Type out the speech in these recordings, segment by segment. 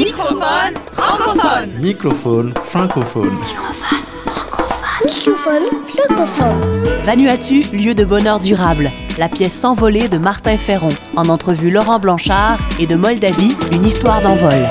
Microphone francophone. Microphone francophone. Microphone francophone. Vanuatu, lieu de bonheur durable. La pièce S'envoler de Martin Ferron. En entrevue Laurent Blanchard et de Moldavie, une histoire d'envol.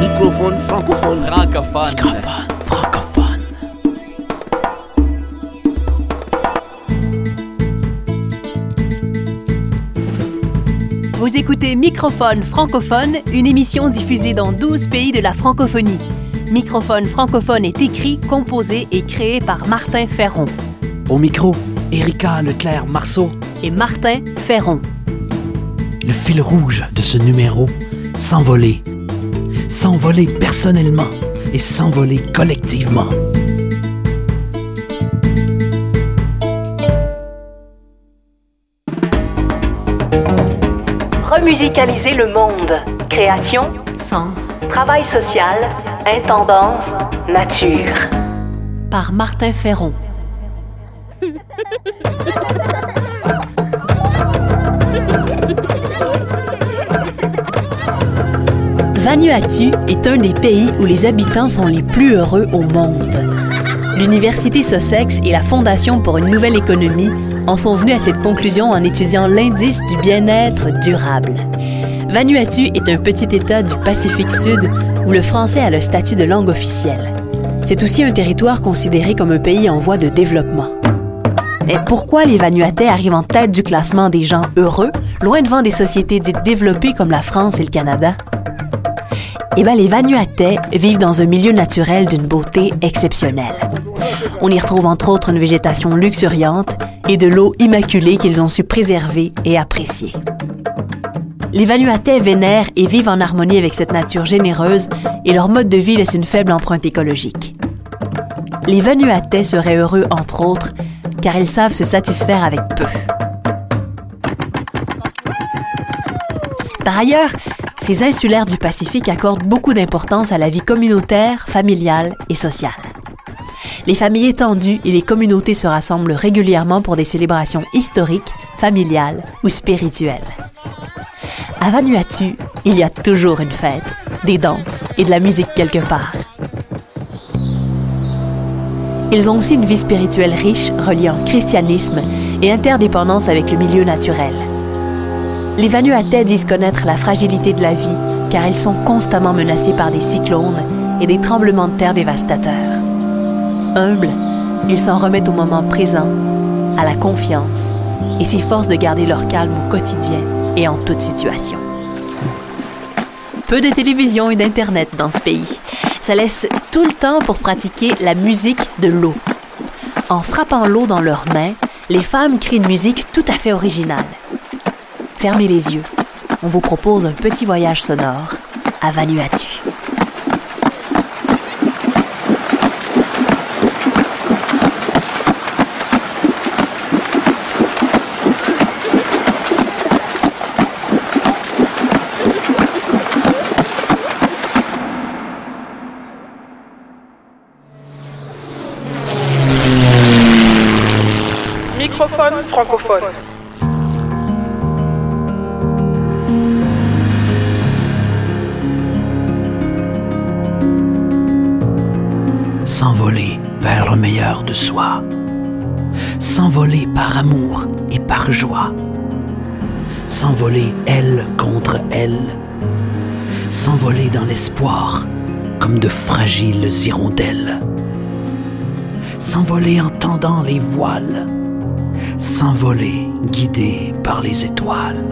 Microphone francophone. Francophone. Francophone. Vous écoutez Microphone francophone, une émission diffusée dans 12 pays de la francophonie. Microphone francophone est écrit, composé et créé par Martin Ferron Au micro, Erika Leclerc-Marceau. et Martin Ferron. Le fil rouge de ce numéro, s'envoler. S'envoler personnellement et s'envoler collectivement. Remusicaliser le monde. Création, sens, travail social, intendance, nature. Par Martin Ferron. Vanuatu est un des pays où les habitants sont les plus heureux au monde. L'Université Sussex et la Fondation pour une nouvelle économie en sont venus à cette conclusion en étudiant l'indice du bien-être durable. Vanuatu est un petit État du Pacifique Sud où le français a le statut de langue officielle. C'est aussi un territoire considéré comme un pays en voie de développement. Mais pourquoi les Vanuatais arrivent en tête du classement des gens heureux, loin devant des sociétés dites développées comme la France et le Canada? Eh bien, les Vanuatais vivent dans un milieu naturel d'une beauté exceptionnelle. On y retrouve entre autres une végétation luxuriante et de l'eau immaculée qu'ils ont su préserver et apprécier. Les Vanuatais vénèrent et vivent en harmonie avec cette nature généreuse et leur mode de vie laisse une faible empreinte écologique. Les Vanuatais seraient heureux, entre autres, car ils savent se satisfaire avec peu. Par ailleurs, ces insulaires du Pacifique accordent beaucoup d'importance à la vie communautaire, familiale et sociale. Les familles étendues et les communautés se rassemblent régulièrement pour des célébrations historiques, familiales ou spirituelles. À Vanuatu, il y a toujours une fête, des danses et de la musique quelque part. Ils ont aussi une vie spirituelle riche reliant christianisme et interdépendance avec le milieu naturel. Les Vanuatais disent connaître la fragilité de la vie car ils sont constamment menacés par des cyclones et des tremblements de terre dévastateurs. Humbles, ils s'en remettent au moment présent, à la confiance et s'efforcent de garder leur calme au quotidien et en toute situation. Peu de télévision et d'Internet dans ce pays. Ça laisse tout le temps pour pratiquer la musique de l'eau. En frappant l'eau dans leurs mains, les femmes créent une musique tout à fait originale. Fermez les yeux. On vous propose un petit voyage sonore à Vanuatu. Microphone S'envoler vers le meilleur de soi. S'envoler par amour et par joie. S'envoler elle contre elle. S'envoler dans l'espoir comme de fragiles hirondelles. S'envoler en tendant les voiles. S'envoler guidé par les étoiles.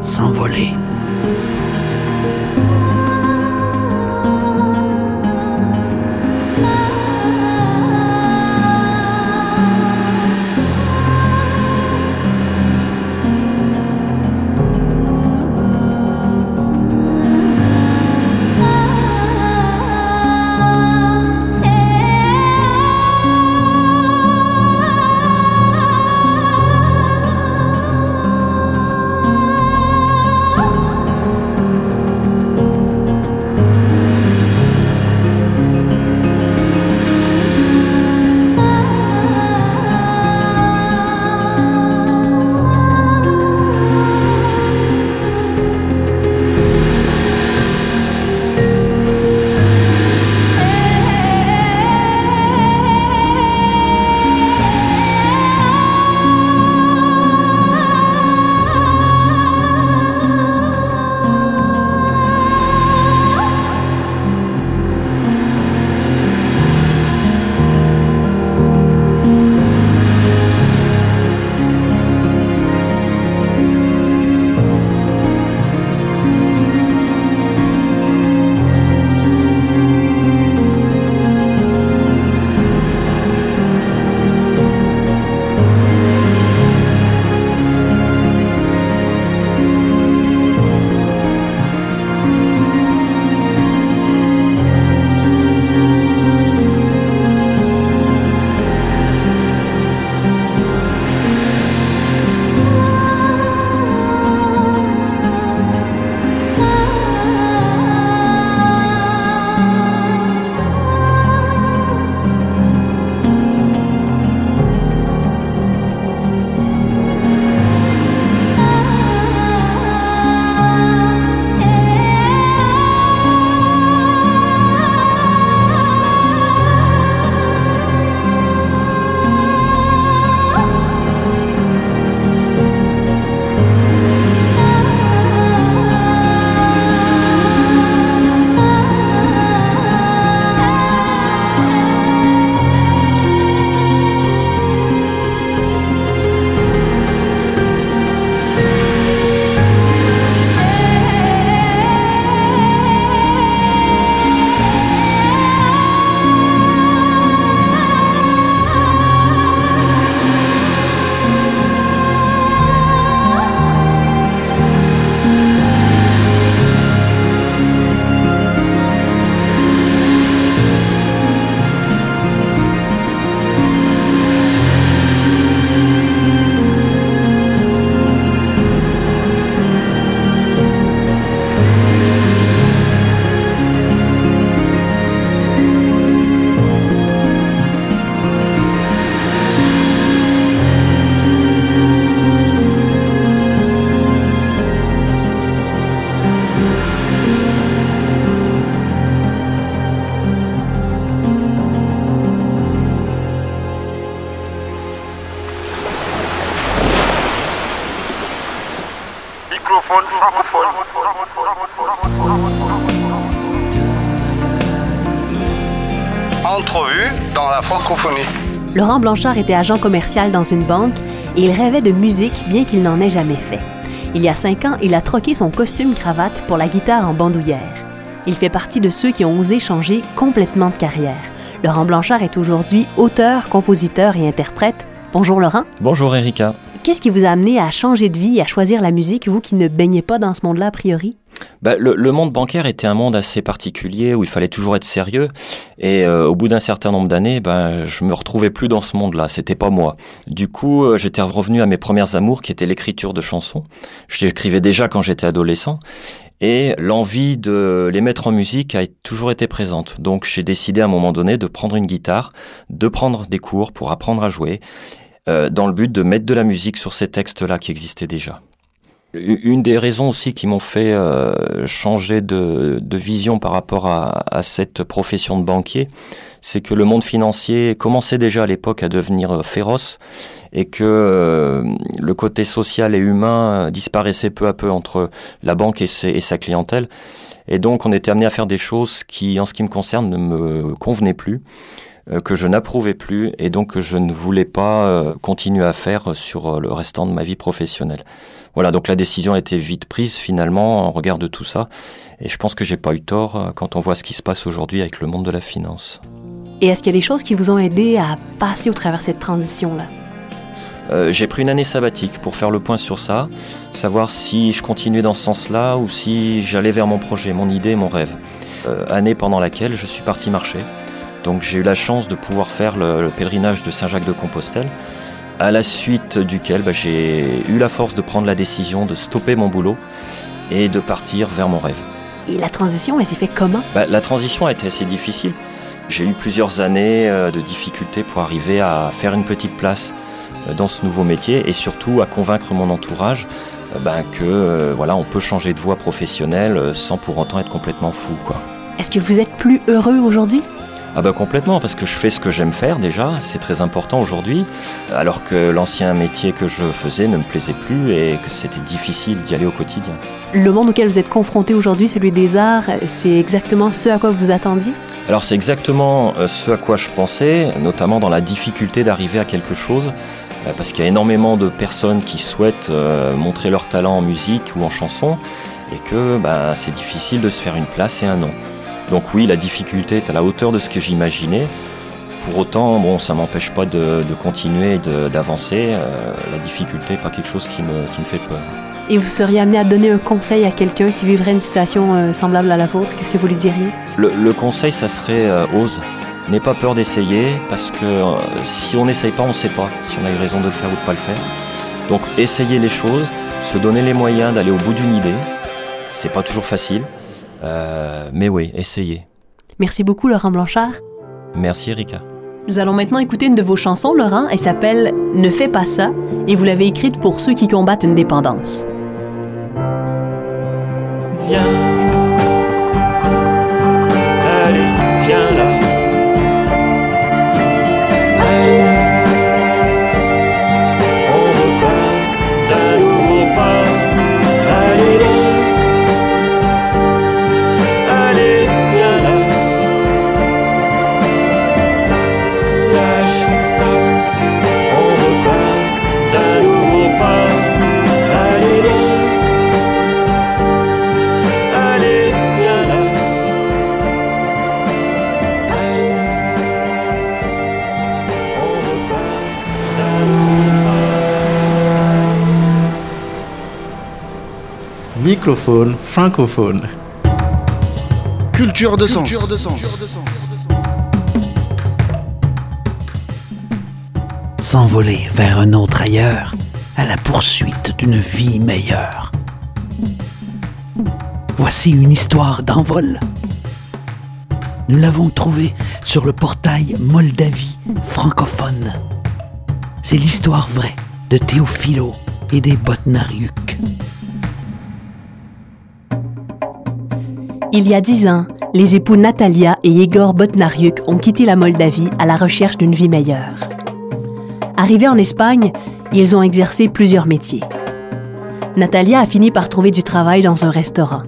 S'envoler. Laurent Blanchard était agent commercial dans une banque et il rêvait de musique bien qu'il n'en ait jamais fait. Il y a cinq ans, il a troqué son costume-cravate pour la guitare en bandoulière. Il fait partie de ceux qui ont osé changer complètement de carrière. Laurent Blanchard est aujourd'hui auteur, compositeur et interprète. Bonjour Laurent. Bonjour Erika. Qu'est-ce qui vous a amené à changer de vie et à choisir la musique, vous qui ne baignez pas dans ce monde-là a priori? Bah, le, monde bancaire était un monde assez particulier où il fallait toujours être sérieux. Et euh, au bout d'un certain nombre d'années, bah, je me retrouvais plus dans ce monde-là. C'était pas moi. Du coup, euh, j'étais revenu à mes premières amours, qui étaient l'écriture de chansons. J'écrivais déjà quand j'étais adolescent. Et l'envie de les mettre en musique a toujours été présente. Donc j'ai décidé à un moment donné de prendre une guitare, de prendre des cours pour apprendre à jouer, euh, dans le but de mettre de la musique sur ces textes-là qui existaient déjà. Une des raisons aussi qui m'ont fait euh, changer de, de, vision par rapport à, à, cette profession de banquier, c'est que le monde financier commençait déjà à l'époque à devenir euh, féroce et que euh, le côté social et humain disparaissait peu à peu entre la banque et, ses, et sa clientèle. Et donc on était amené à faire des choses qui, en ce qui me concerne, ne me convenaient plus que je n'approuvais plus et donc que je ne voulais pas continuer à faire sur le restant de ma vie professionnelle. Voilà, donc la décision a été vite prise finalement en regard de tout ça. Et je pense que j'ai pas eu tort euh, quand on voit ce qui se passe aujourd'hui avec le monde de la finance. Et est-ce qu'il y a des choses qui vous ont aidé à passer au travers cette transition-là? Euh, J'ai pris une année sabbatique pour faire le point sur ça, savoir si je continuais dans ce sens-là ou si j'allais vers mon projet, mon idée, mon rêve. Euh, année pendant laquelle je suis parti marcher. Donc j'ai eu la chance de pouvoir faire le, le pèlerinage de Saint-Jacques-de-Compostelle à la suite duquel bah, j'ai eu la force de prendre la décision de stopper mon boulot et de partir vers mon rêve. Et la transition, elle s'est fait comment? Bah, La transition a été assez difficile. J'ai eu plusieurs années euh, de difficultés pour arriver à faire une petite place euh, dans ce nouveau métier et surtout à convaincre mon entourage euh, bah, que voilà, on peut changer de voie professionnelle sans pour autant être complètement fou. Quoi. Est-ce que vous êtes plus heureux aujourd'hui? Ah bah complètement, parce que je fais ce que j'aime faire déjà, c'est très important aujourd'hui, alors que l'ancien métier que je faisais ne me plaisait plus et que c'était difficile d'y aller au quotidien. Le monde auquel vous êtes confronté aujourd'hui, celui des arts, c'est exactement ce à quoi vous attendiez? Alors c'est exactement euh, ce à quoi je pensais, notamment dans la difficulté d'arriver à quelque chose, euh, parce qu'il y a énormément de personnes qui souhaitent euh, montrer leur talent en musique ou en chanson, et que bah, c'est difficile de se faire une place et un nom. Donc oui, la difficulté est à la hauteur de ce que j'imaginais. Pour autant, bon, ça m'empêche pas de, de continuer et d'avancer. Euh, la difficulté n'est pas quelque chose qui me, qui me fait peur. Et vous seriez amené à donner un conseil à quelqu'un qui vivrait une situation euh, semblable à la vôtre? Qu'est-ce que vous lui diriez? Le, le, conseil, ça serait euh, ose. N'aie pas peur d'essayer, parce que si on n'essaye pas, on ne sait pas si on a eu raison de le faire ou de ne pas le faire. Donc essayez les choses, se donner les moyens d'aller au bout d'une idée. C'est pas toujours facile. Euh, mais oui, essayez. Merci beaucoup, Laurent Blanchard. Merci, Erika. Nous allons maintenant écouter une de vos chansons, Laurent. Elle s'appelle Ne fais pas ça et vous l'avez écrite pour ceux qui combattent une dépendance. Viens. Microphone francophone. Culture de sens. S'envoler vers un autre ailleurs à la poursuite d'une vie meilleure. Voici une histoire d'envol. Nous l'avons trouvée sur le portail Moldavie francophone. C'est l'histoire vraie de Théophilo et des Botnariuk. Il y a dix ans, les époux Natalia et Igor Botnariuk ont quitté la Moldavie à la recherche d'une vie meilleure. Arrivés en Espagne, ils ont exercé plusieurs métiers. Natalia a fini par trouver du travail dans un restaurant.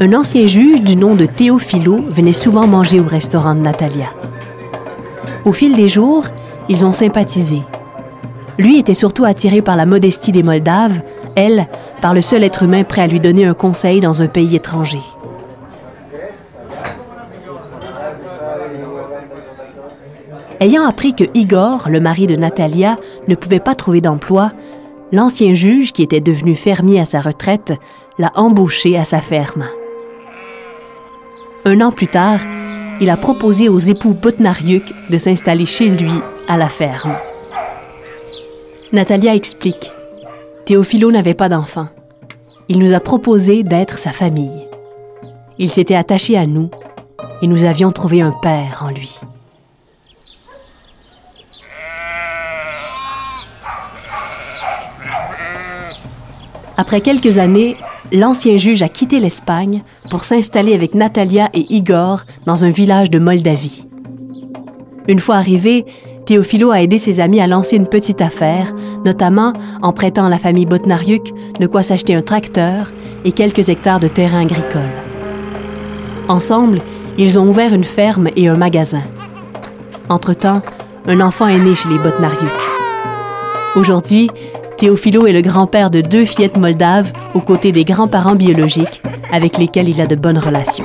Un ancien juge du nom de Théophilo venait souvent manger au restaurant de Natalia. Au fil des jours, ils ont sympathisé. Lui était surtout attiré par la modestie des Moldaves, elle, par le seul être humain prêt à lui donner un conseil dans un pays étranger. Ayant appris que Igor, le mari de Natalia, ne pouvait pas trouver d'emploi, l'ancien juge, qui était devenu fermier à sa retraite, l'a embauché à sa ferme. Un an plus tard, il a proposé aux époux Botnariuk de s'installer chez lui à la ferme. Natalia explique. Théophilo n'avait pas d'enfant. Il nous a proposé d'être sa famille. Il s'était attaché à nous et nous avions trouvé un père en lui. Après quelques années, l'ancien juge a quitté l'Espagne pour s'installer avec Natalia et Igor dans un village de Moldavie. Une fois arrivé, Théophilo a aidé ses amis à lancer une petite affaire, notamment en prêtant à la famille Botnariuk de quoi s'acheter un tracteur et quelques hectares de terrain agricole. Ensemble, ils ont ouvert une ferme et un magasin. Entre-temps, un enfant est né chez les Botnariuk. Aujourd'hui, Théophilo est le grand-père de deux fillettes moldaves aux côtés des grands-parents biologiques avec lesquels il a de bonnes relations.